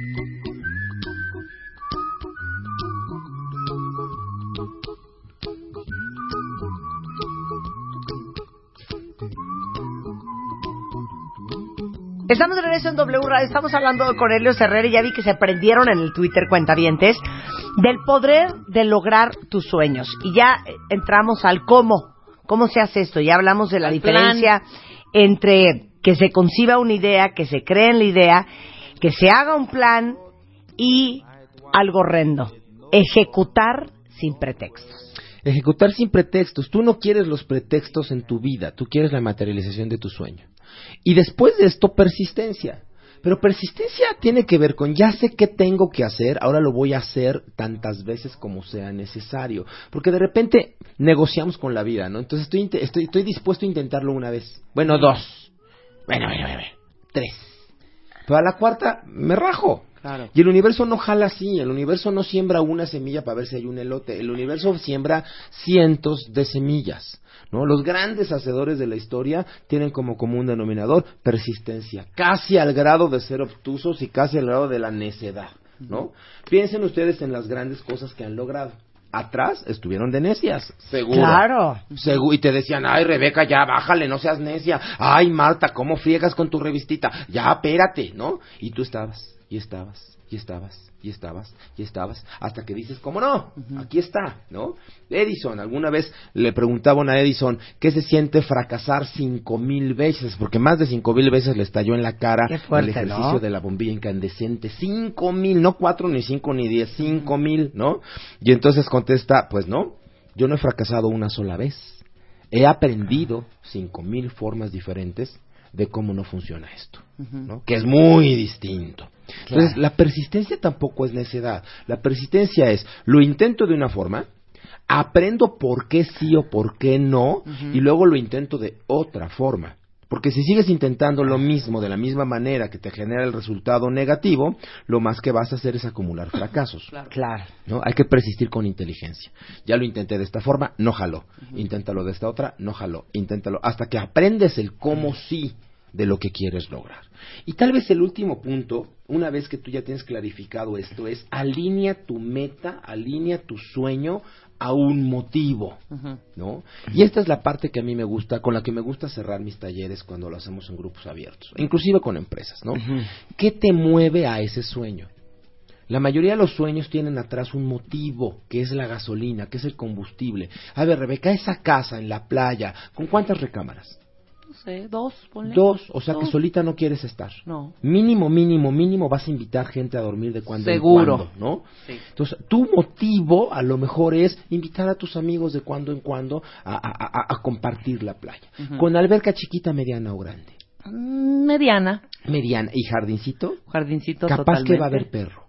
Estamos de regreso en W Radio, estamos hablando con Helio Herrera y ya vi que se prendieron en el Twitter cuentavientes del poder de lograr tus sueños. Y ya eh, entramos al cómo, cómo se hace esto. Ya hablamos de la diferencia entre que se conciba una idea, que se cree en la idea, que se haga un plan y algo horrendo, ejecutar sin pretextos. Ejecutar sin pretextos. Tú no quieres los pretextos en tu vida, tú quieres la materialización de tu sueño. Y después de esto, persistencia. Pero persistencia tiene que ver con ya sé qué tengo que hacer, ahora lo voy a hacer tantas veces como sea necesario. Porque de repente negociamos con la vida, ¿no? Entonces estoy, estoy, estoy dispuesto a intentarlo una vez. Bueno, dos. Bueno, bueno, bueno, bueno. Tres. Pero a la cuarta me rajo. Claro. Y el universo no jala así, el universo no siembra una semilla para ver si hay un elote, el universo siembra cientos de semillas. ¿No? Los grandes hacedores de la historia tienen como común denominador persistencia, casi al grado de ser obtusos y casi al grado de la necedad. ¿no? Piensen ustedes en las grandes cosas que han logrado. Atrás estuvieron de necias, seguro. Claro. Segu- y te decían, ay Rebeca, ya bájale, no seas necia. Ay Marta, ¿cómo friegas con tu revistita? Ya, espérate, ¿no? Y tú estabas, y estabas, y estabas, y estabas, y estabas, hasta que dices, ¿cómo no? Aquí está, ¿no? Edison, alguna vez le preguntaban a Edison, ¿qué se siente fracasar cinco mil veces? Porque más de cinco mil veces le estalló en la cara fuerte, el ejercicio ¿no? de la bombilla incandescente. Cinco mil, no cuatro, ni cinco, ni diez, cinco mil, ¿no? Y entonces contesta, pues no, yo no he fracasado una sola vez. He aprendido cinco mil formas diferentes de cómo no funciona esto, ¿no? Que es muy distinto. Entonces, la persistencia tampoco es necedad. La persistencia es, lo intento de una forma, aprendo por qué sí o por qué no, y luego lo intento de otra forma. Porque si sigues intentando lo mismo de la misma manera que te genera el resultado negativo, lo más que vas a hacer es acumular fracasos. Claro. ¿no? Hay que persistir con inteligencia. Ya lo intenté de esta forma, no jaló. Inténtalo de esta otra, no jaló. Inténtalo hasta que aprendes el cómo sí de lo que quieres lograr. Y tal vez el último punto, una vez que tú ya tienes clarificado esto, es alinea tu meta, alinea tu sueño a un motivo, ¿no? Y esta es la parte que a mí me gusta, con la que me gusta cerrar mis talleres cuando lo hacemos en grupos abiertos, inclusive con empresas, ¿no? ¿Qué te mueve a ese sueño? La mayoría de los sueños tienen atrás un motivo, que es la gasolina, que es el combustible. A ver, Rebeca, esa casa en la playa, ¿con cuántas recámaras? No sé, dos, ponle. Dos, o sea que solita no quieres estar. No. Mínimo, mínimo, mínimo vas a invitar gente a dormir de cuando Seguro. en cuando, ¿no? Sí. Entonces, tu motivo a lo mejor es invitar a tus amigos de cuando en cuando a, a- a- a compartir la playa. Con alberca chiquita, mediana o grande. Mm, Mediana. Mediana y jardincito, Jardincito capaz que va a haber perro.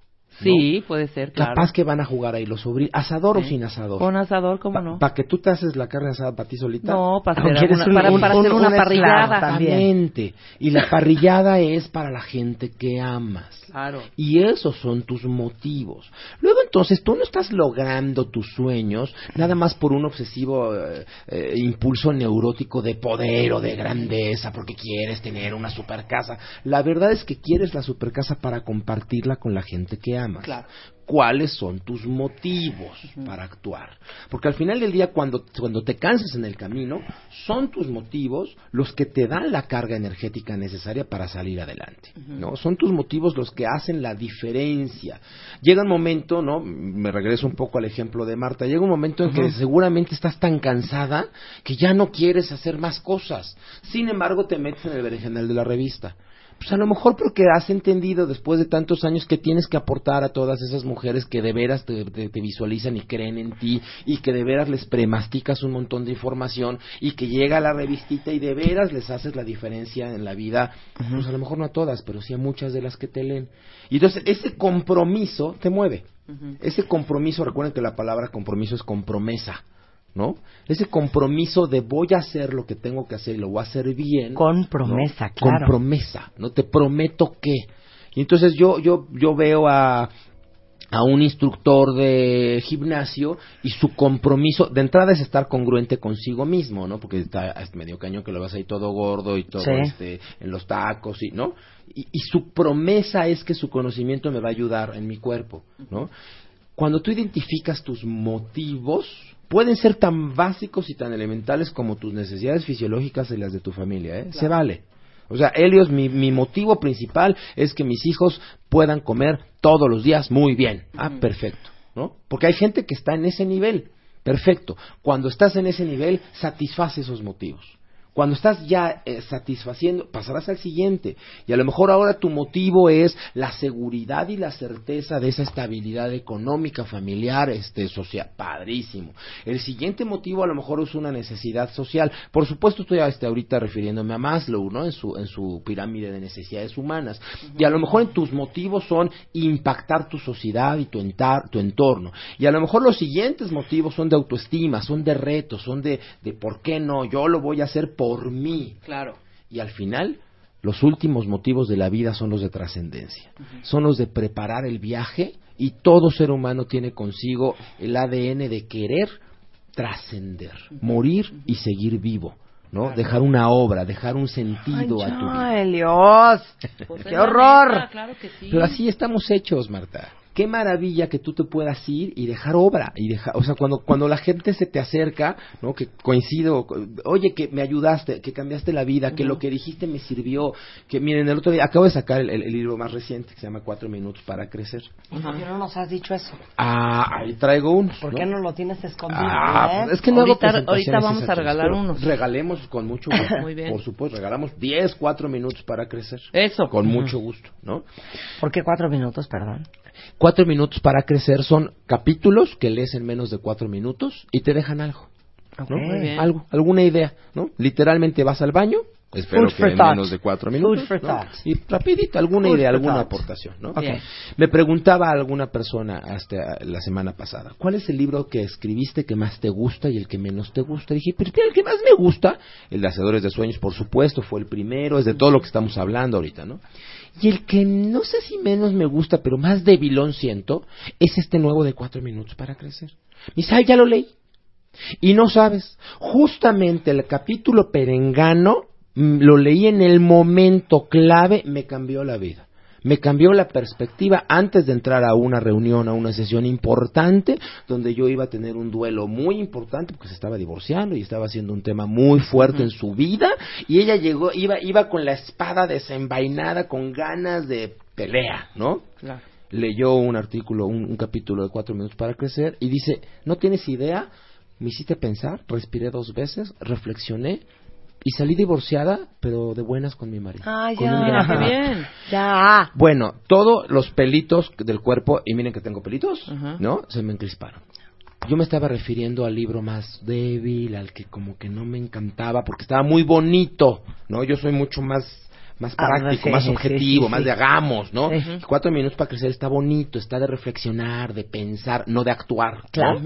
Sí, puede ser, claro. Capaz que van a jugar ahí los sobrinos. ¿Asador o sin asador? Con asador, ¿cómo no? ¿Para que tú te haces la carne asada para ti solita? No, para ¿O hacer, alguna- un- para, un- para un- hacer una un parrillada. también? Exactamente. Y la parrillada es para la gente que amas. Claro. Y esos son tus motivos. Luego entonces tú no estás logrando tus sueños nada más por un obsesivo eh, eh, impulso neurótico de poder o de grandeza porque quieres tener una super casa. La verdad es que quieres la super casa para compartirla con la gente que amas. Claro. ¿Cuáles son tus motivos para actuar? Porque al final del día, cuando, cuando te cansas en el camino, son tus motivos los que te dan la carga energética necesaria para salir adelante. ¿no? Son tus motivos los que hacen la diferencia. Llega un momento, ¿no? Me regreso un poco al ejemplo de Marta. Llega un momento en que seguramente estás tan cansada que ya no quieres hacer más cosas. Sin embargo, te metes en el berenjenal de la revista. Pues a lo mejor porque has entendido después de tantos años que tienes que aportar a todas esas mujeres que de veras te, te- te visualizan y creen en ti y que de veras les premasticas un montón de información y que llega la revistita y de veras les haces la diferencia en la vida, pues a lo mejor no a todas, pero sí a muchas de las que te leen. Y entonces ese compromiso te mueve. Ese compromiso, recuerden que la palabra compromiso es compromesa. ¿No? Ese compromiso de voy a hacer lo que tengo que hacer y lo voy a hacer bien. Con promesa, ¿no? claro. Con promesa, no te prometo que. Y entonces yo yo yo veo a a un instructor de gimnasio y su compromiso de entrada es estar congruente consigo mismo, ¿no? Porque está es medio cañón que lo vas ahí todo gordo y todo Sí. este en los tacos y, ¿no? Y, y su promesa es que su conocimiento me va a ayudar en mi cuerpo, ¿no? Cuando tú identificas tus motivos, pueden ser tan básicos y tan elementales como tus necesidades fisiológicas y las de tu familia, ¿eh? Se vale. O sea, Helios, mi, mi motivo principal es que mis hijos puedan comer todos los días muy bien. Ah, perfecto, ¿no? Porque hay gente que está en ese nivel. Perfecto. Cuando estás en ese nivel, satisface esos motivos. Cuando estás ya eh, satisfaciendo, pasarás al siguiente. Y a lo mejor ahora tu motivo es la seguridad y la certeza de esa estabilidad económica, familiar, este, social. Padrísimo. El siguiente motivo a lo mejor es una necesidad social. Por supuesto, estoy este, ahorita refiriéndome a Maslow, ¿no? En su, en su pirámide de necesidades humanas. Y a lo mejor en tus motivos son impactar tu sociedad y tu, entar- tu entorno. Y a lo mejor los siguientes motivos son de autoestima, son de retos, son de, de por qué no, yo lo voy a hacer por mí. Claro. Y al final, los últimos motivos de la vida son los de trascendencia. Son los de preparar el viaje y todo ser humano tiene consigo el ADN de querer trascender, morir y seguir vivo, ¿no? Dejar una obra, dejar un sentido a tu vida. Ay, Elios. Pues ¡Qué horror! neta, claro que sí. Pero así estamos hechos, Marta. Qué maravilla que tú te puedas ir y dejar obra y dejar, o sea, cuando cuando la gente se te acerca, ¿no? Que coincido, oye, que me ayudaste, que cambiaste la vida, que lo que dijiste me sirvió, que miren, el otro día acabo de sacar el, el- el libro más reciente que se llama Cuatro minutos para crecer. ¿Y por qué no nos has dicho eso? Ah, ahí traigo unos. ¿Por ¿no? qué no lo tienes escondido? Ah, eh? pues es que no hago Ahorita- presentaciones ahorita vamos a regalar unos. Regalemos con mucho gusto. Muy bien. Por supuesto, regalamos 10, 4 minutos para crecer. Eso. Con mucho gusto, ¿no? ¿Por qué cuatro minutos, perdón? Cuatro minutos para crecer son capítulos que lees en menos de cuatro minutos y te dejan algo. ¿no? Ok. Muy bien. Algo, alguna idea, ¿no? Literalmente vas al baño, espero Food que en thought. menos de cuatro minutos, y rapidito, alguna Food idea, alguna thought. aportación, ¿no? Me preguntaba alguna persona hasta la semana pasada, ¿cuál es el libro que escribiste que más te gusta y el que menos te gusta? Dije, pero el que más me gusta, el de Hacedores de Sueños, por supuesto, fue el primero, es de todo lo que estamos hablando ahorita, ¿no? Y el que no sé si menos me gusta, pero más debilón siento, es este nuevo de cuatro minutos para crecer. Mi sal ya lo leí. Y no sabes, justamente el capítulo perengano mm, lo leí en el momento clave, me cambió la vida. Me cambió la perspectiva antes de entrar a una reunión, a una sesión importante, donde yo iba a tener un duelo muy importante, porque se estaba divorciando y estaba haciendo un tema muy fuerte en su vida, y ella llegó, iba, iba con la espada desenvainada, con ganas de pelea, ¿no? Claro. leyó un artículo, un, un capítulo de cuatro minutos para crecer y dice, no tienes idea, me hiciste pensar, respiré dos veces, reflexioné y salí divorciada, pero de buenas con mi marido. Con ya. Qué bien. Ya. Bueno, todos los pelitos del cuerpo, y miren que tengo pelitos. ¿no? Se me encrisparon. Yo me estaba refiriendo al libro más débil, al que como que no me encantaba, porque estaba muy bonito, ¿no? Yo soy mucho más más Ah, práctico, sí, más sí, objetivo, sí, más de hagamos, ¿no? Cuatro minutos para crecer está bonito, está de reflexionar, de pensar, no de actuar. ¿no? Claro.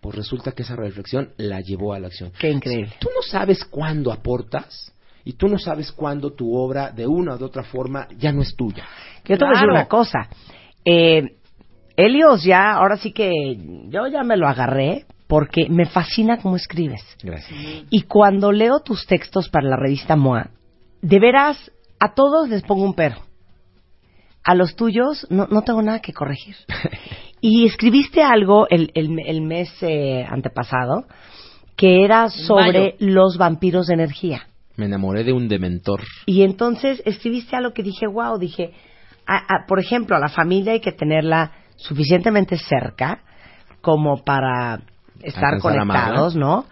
Pues resulta que esa reflexión la llevó a la acción. Qué increíble. Tú no sabes cuándo aportas y tú no sabes cuándo tu obra, de una o de otra forma, ya no es tuya. Yo te voy a decir una cosa. Eh, Helios ya, ahora sí que yo ya me lo agarré porque me fascina cómo escribes. Gracias. Y cuando leo tus textos para la revista MOA, de veras, a todos les pongo un pero. A los tuyos no, no tengo nada que corregir. Y escribiste algo el, el, el mes eh, antepasado que era sobre los vampiros de energía. Me enamoré de un dementor. Y entonces escribiste algo que dije, wow, dije, a- a- por ejemplo, a la familia hay que tenerla suficientemente cerca como para estar Alcanzar conectados, ¿no?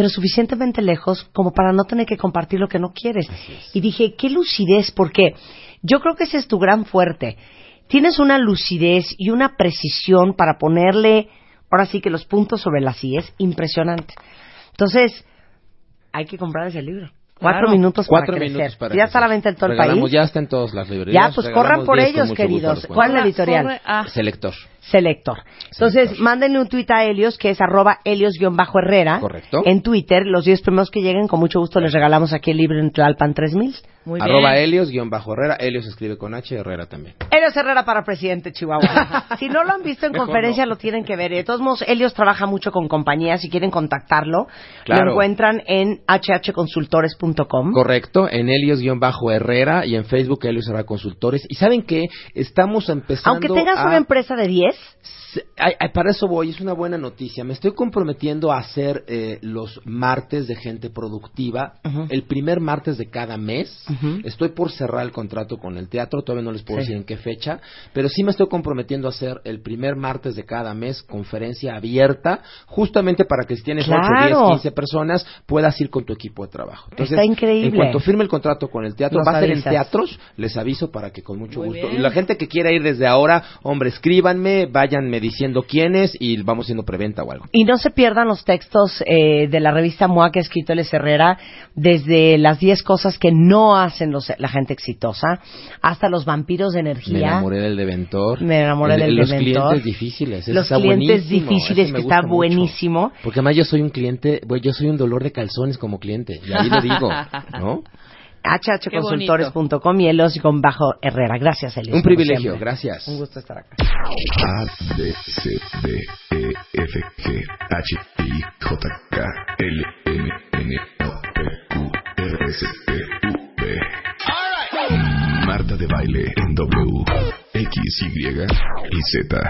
Pero suficientemente lejos como para no tener que compartir lo que no quieres. Y dije, qué lucidez, porque yo creo que ese es tu gran fuerte. Tienes una lucidez y una precisión para ponerle, ahora sí que los puntos sobre las IES, impresionante. Entonces, hay que comprar ese libro. Cuatro Claro. minutos Cuatro para crecer. minutos para ya está a la venta en todo el país. Ya está en todas las librerías. Ya, pues Regalamos corran por 10 con ellos, queridos. ¿Cuál es la editorial? Selector. Selector. Entonces, mándenle un tuit a Helios, que es arroba Helios-Herrera. Correcto. En Twitter, los 10 primeros que lleguen, con mucho gusto les regalamos aquí el libro en Tlalpan 3000. Muy Arroba bien. Helios, escribe con H, Herrera también. Helios Herrera para presidente de Chihuahua. si no lo han visto en Mejor conferencia, no. lo tienen que ver. De todos modos, Helios trabaja mucho con compañías. Si quieren contactarlo, Claro. lo encuentran en hhconsultores.com. Correcto, en Helios-Herrera y en Facebook Helios Herrera Consultores. Y saben que estamos empezando Aunque tengas a- una empresa de 10, Se- ay, ay, para eso voy, es una buena noticia. Me estoy comprometiendo a hacer eh, los martes de gente productiva, el primer martes de cada mes. Estoy por cerrar el contrato con el teatro, todavía no les puedo Sí. decir en qué fecha, pero sí me estoy comprometiendo a hacer el primer martes de cada mes conferencia abierta, justamente para que si tienes Claro. 8, 10, 15 personas, puedas ir con tu equipo de trabajo. Entonces, Está increíble. En cuanto firme el contrato con el teatro, Nos va a ser en teatros, les aviso para que con mucho Muy gusto. bien. Y la gente que quiera ir desde ahora, hombre, escríbanme, váyanme diciendo quiénes y vamos haciendo preventa o algo. Y no se pierdan los textos eh, de la revista MOA que ha escrito Les Herrera, desde las 10 cosas que no hacen los- la gente exitosa, hasta los vampiros de energía. Me enamoré del deventor. Me enamoré El- del los Deventor. clientes difíciles. Los clientes difíciles, ese que está mucho. buenísimo. Porque además yo soy un cliente, yo soy un dolor de calzones como cliente. Y ahí lo digo, ¿no? hhconsultores.com y Elos con bajo Herrera. Gracias, Elios. Un privilegio, siempre. gracias. Un gusto estar acá. A, B, C, D, E, F, G, H, I, J, K, L, M, N, O, P, Q, R, S, T, U, V. Marta de baile en W, X, Y y Z.